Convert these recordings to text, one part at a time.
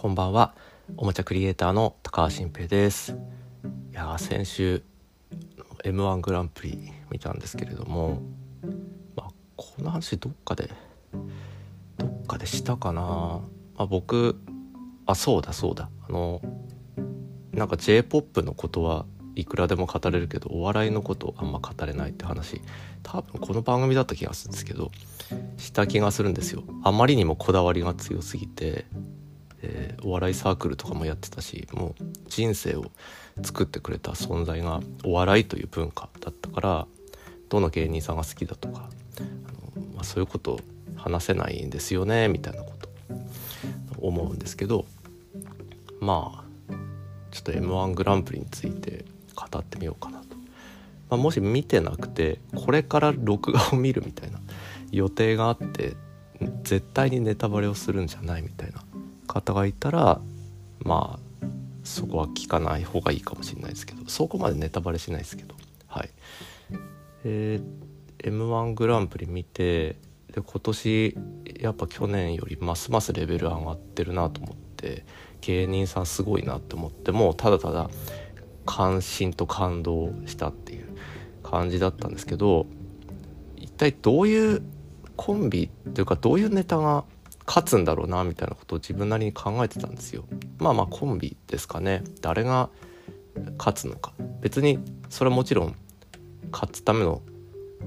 こんばんは。おもちゃクリエイターの高橋新平です。いや先週 M1 グランプリ見たんですけれども、まあ、この話どっかでどっかでしたかな、まあ、僕あそうだそうだ。あのなんか j p o p のことはいくらでも語れるけどお笑いのことあんま語れないって話。多分この番組だった気がするんですけどした気がするんですよ。あまりにもこだわりが強すぎて、えー、お笑いサークルとかもやってたしもう人生を作ってくれた存在がお笑いという文化だったからどの芸人さんが好きだとかあの、まあ、そういうこと話せないんですよねみたいなこと思うんですけどまあちょっと m 1グランプリについて語ってみようかなと、まあ、もし見てなくてこれから録画を見るみたいな予定があって絶対にネタバレをするんじゃないみたいな方がいたらまあそこは聞かない方がいいかもしれないですけどそこまでネタバレしないですけどはい。えー、m 1グランプリ見てで今年やっぱ去年よりますますレベル上がってるなと思って芸人さんすごいなって思ってもただただ関心と感動したっていう感じだったんですけど一体どういうコンビっていうかどういうネタが勝つんだろうなみたいなことを自分なりに考えてたんですよ。まあまあコンビですかね誰が勝つのか別にそれはもちろん勝つための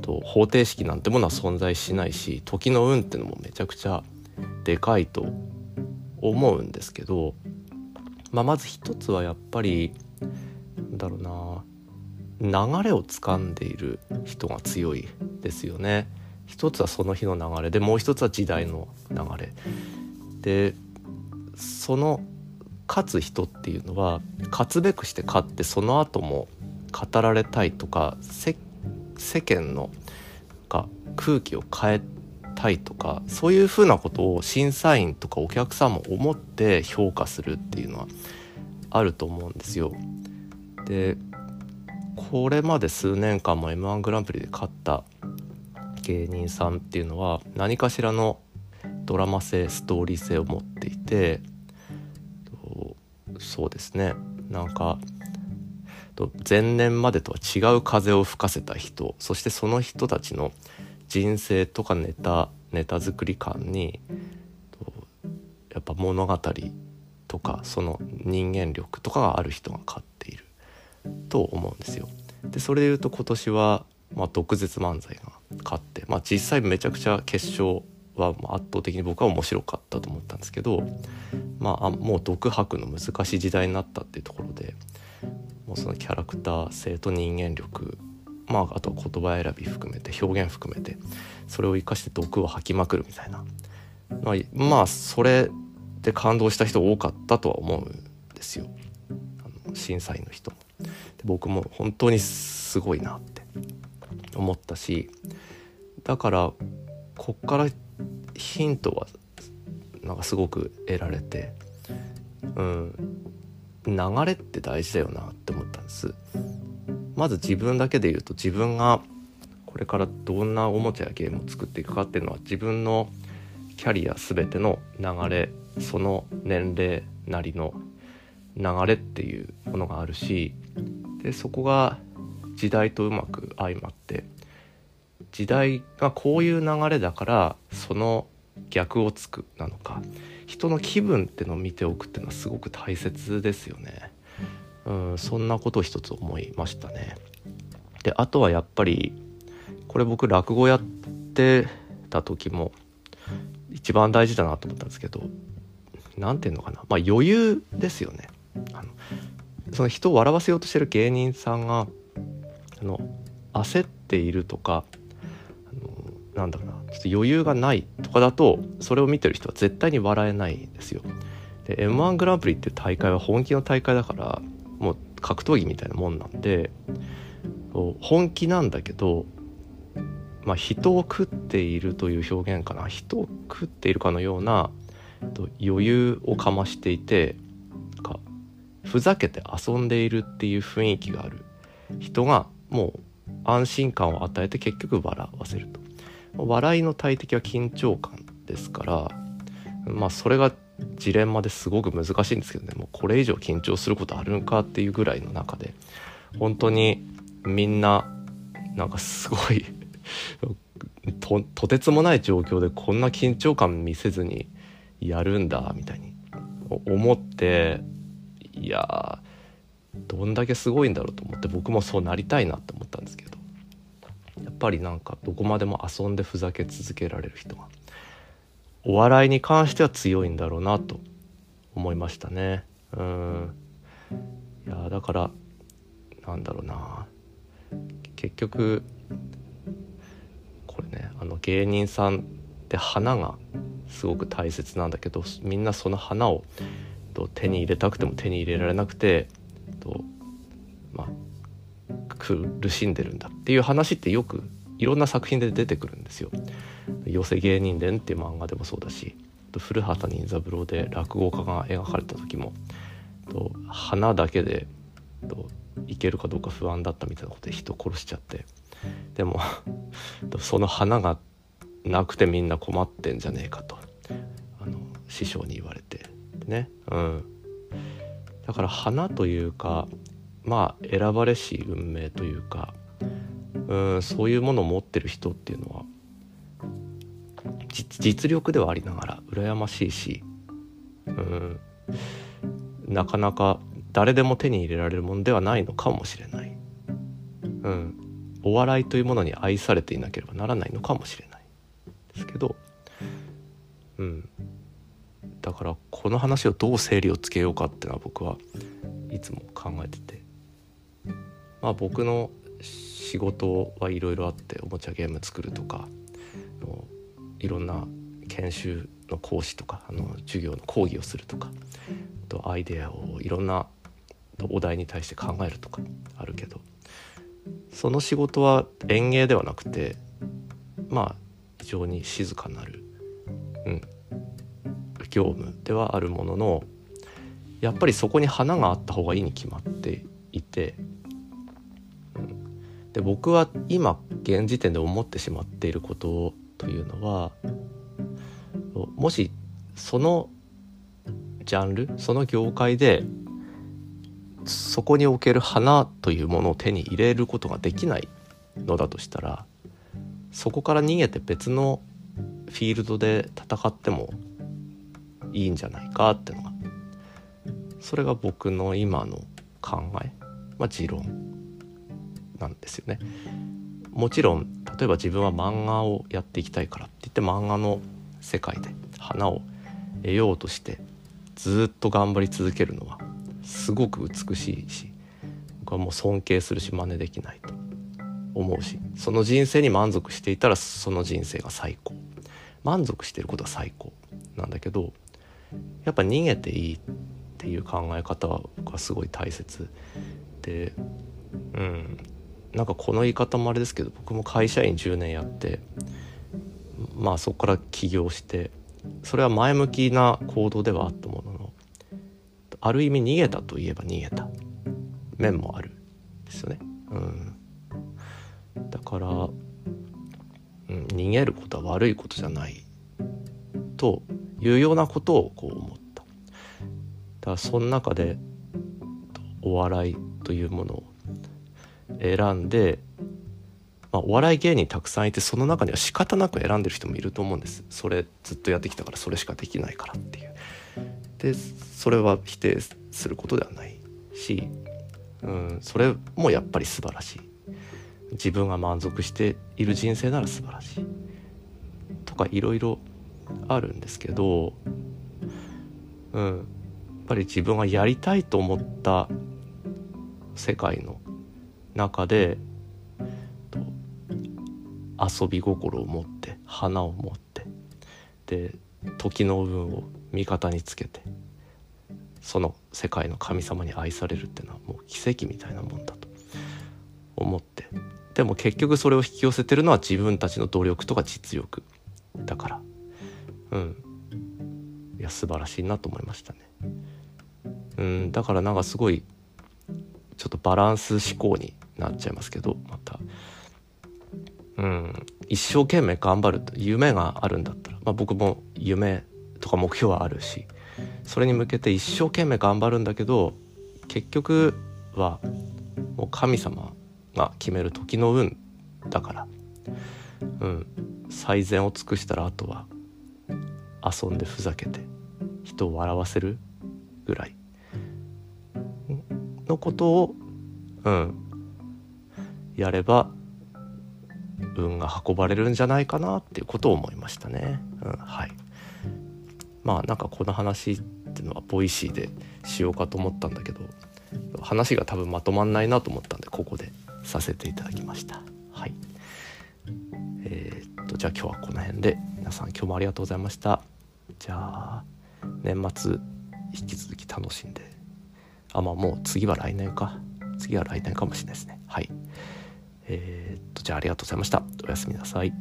と方程式なんてものは存在しないし時の運ってのもめちゃくちゃでかいと思うんですけど、まあ、まず一つはやっぱりだろうな流れをつかんでいる人が強いですよね。一つはその日の流れでもう一つは時代の流れでその勝つ人っていうのは勝つべくして勝ってその後も語られたいとか世間のが空気を変えたいとかそういうふうなことを審査員とかお客さんも思って評価するっていうのはあると思うんですよ。でこれまで数年間も m 1グランプリで勝った芸人さんっていうのは何かしらのドラマ性ストーリー性を持っていてそうですねなんか前年までとは違う風を吹かせた人そしてその人たちの人生とかネタネタ作り感にやっぱ物語とかその人間力とかがある人が勝っていると思うんですよ。でそれでいうと今年は、まあ、毒舌漫才が勝って、まあ、実際めちゃくちゃ決勝は圧倒的に僕は面白かったと思ったんですけど、まあ、もう独白の難しい時代になったっていうところでもうそのキャラクター性と人間力まあ、あとは言葉選び含めて表現含めてそれを生かして毒を吐きまくるみたいな、まあ、まあそれで感動した人多かったとは思うんですよ。あの審査員の人も。で僕も本当にすごいなって。思ったしだからこっからヒントはなんかすごく得られてうん流れって大事だよなって思ったんです。まず自分だけで言うと自分がこれからどんなおもちゃやゲームを作っていくかっていうのは自分のキャリア全ての流れその年齢なりの流れっていうものがあるしでそこが時代とうまく相まって時代がこういう流れだからその逆をつくなのか人の気分ってのを見ておくっていうのはすごく大切ですよね。うん、そんなことを一つ思いましたね。であとはやっぱりこれ僕落語やってた時も一番大事だなと思ったんですけど何て言うのかなまあ余裕ですよね。あのその人を笑わせようとしてる芸人さんがあの焦っているとかなんだろうなちょっと余裕がないとかだとそれを見てる人は絶対に笑えないんですよ。で m 1グランプリっていう大会は本気の大会だからもう格闘技みたいなもんなんで本気なんだけど、まあ、人を食っているという表現かな人を食っているかのような余裕をかましていてふざけて遊んでいるっていう雰囲気がある人がもう安心感を与えて結局笑わせると。笑いの大敵は緊張感ですからまあそれがジレンマですごく難しいんですけどねもうこれ以上緊張することあるんかっていうぐらいの中で本当にみんななんかすごい ととてつもない状況でこんな緊張感見せずにやるんだみたいに思っていやどんだけすごいんだろうと思って僕もそうなりたいなって思ったんですけど。やっぱりなんかどこまでも遊んでふざけ続けられる人がお笑いに関しては強いんだろうなと思いましたね。うん。いやだからなんだろうな。結局これねあの芸人さんって花がすごく大切なんだけどみんなその花をと手に入れたくても手に入れられなくて苦しんでるんだっていう話ってよくいろんな作品で出てくるんですよ。寄せ芸人伝っていう漫画でもそうだし古畑任三郎で落語家が描かれた時も花だけでいけるかどうか不安だったみたいなことで人殺しちゃってでもその花がなくてみんな困ってんじゃねえかとあの師匠に言われてねうんだから花というかまあ選ばれし運命というかうんそういうものを持ってる人っていうのは実力ではありながら羨ましいしうんなかなか誰でも手に入れられるものではないのかもしれない、うん、お笑いというものに愛されていなければならないのかもしれない。ですけど、うん、だからこの話をどう整理をつけようかっていうのは僕はいつも考えてて。まあ僕の仕事はいろいろあっておもちゃゲーム作るとかいろんな研修の講師とかあの授業の講義をするとかとアイデアをいろんなお題に対して考えるとかあるけどその仕事は園芸ではなくてまあ非常に静かなる、うん、業務ではあるもののやっぱりそこに花があった方がいいに決まっていて、で僕は今現時点で思ってしまっていることというのはもしそのジャンルその業界でそこにおける花というものを手に入れることができないのだとしたらそこから逃げて別のフィールドで戦ってもいいんじゃないかっていうのがそれが僕の今の考え、まあ、持論。なんですよね。もちろん例えば自分は漫画をやっていきたいからって言って漫画の世界で花を得ようとしてずっと頑張り続けるのはすごく美しいし僕はもう尊敬するし真似できないと思うしその人生に満足していたらその人生が最高。満足してることは最高。なんだけどやっぱ逃げていいっていう考え方は僕はすごい大切でうん。なんかこの言い方もあれですけど僕も会社員10年やってまあそこから起業してそれは前向きな行動ではあったもののある意味逃げたといえば逃げた面もあるですよね。うん、だから、うん、逃げることは悪いことじゃないというようなことをこう思った。だからその中でお笑いというものを選んで、まあ、お笑い芸人たくさんいてその中には仕方なく選んでる人もいると思うんです。それずっとやってきたからそれしかできないからっていう。でそれは否定することではないし、うん、それもやっぱり素晴らしい。自分が満足している人生なら素晴らしい。とかいろいろあるんですけど、うん、やっぱり自分がやりたいと思った世界の中で遊び心を持って花を持ってで時の運を味方につけてその世界の神様に愛されるっていうのはもう奇跡みたいなもんだと思ってでも結局それを引き寄せてるのは自分たちの努力とか実力だからうんいや素晴らしいなと思いましたね。うんだからなんかすごいちょっとバランス思考になっちゃいますけどまた。うん。一生懸命頑張る夢があるんだったら、まあ、僕も夢とか目標はあるしそれに向けて一生懸命頑張るんだけど結局はもう神様が決める時の運だから、うん、最善を尽くしたらあとは遊んでふざけて人を笑わせるぐらい。のことを、うん、やれば運が運ばれるんじゃないかなっていうことを思いましたね。うん、はい。まあなんかこの話っていうのはボイシーでしようかと思ったんだけど話が多分まとまんないなと思ったんでここでさせていただきました。はい。えー、っとじゃあ今日はこの辺で皆さん今日もありがとうございました。じゃあ年末引き続き楽しんで。あまあもう次は来年か。次は来年かもしれないですね。はい。えー、っとじゃあありがとうございました。おやすみなさい。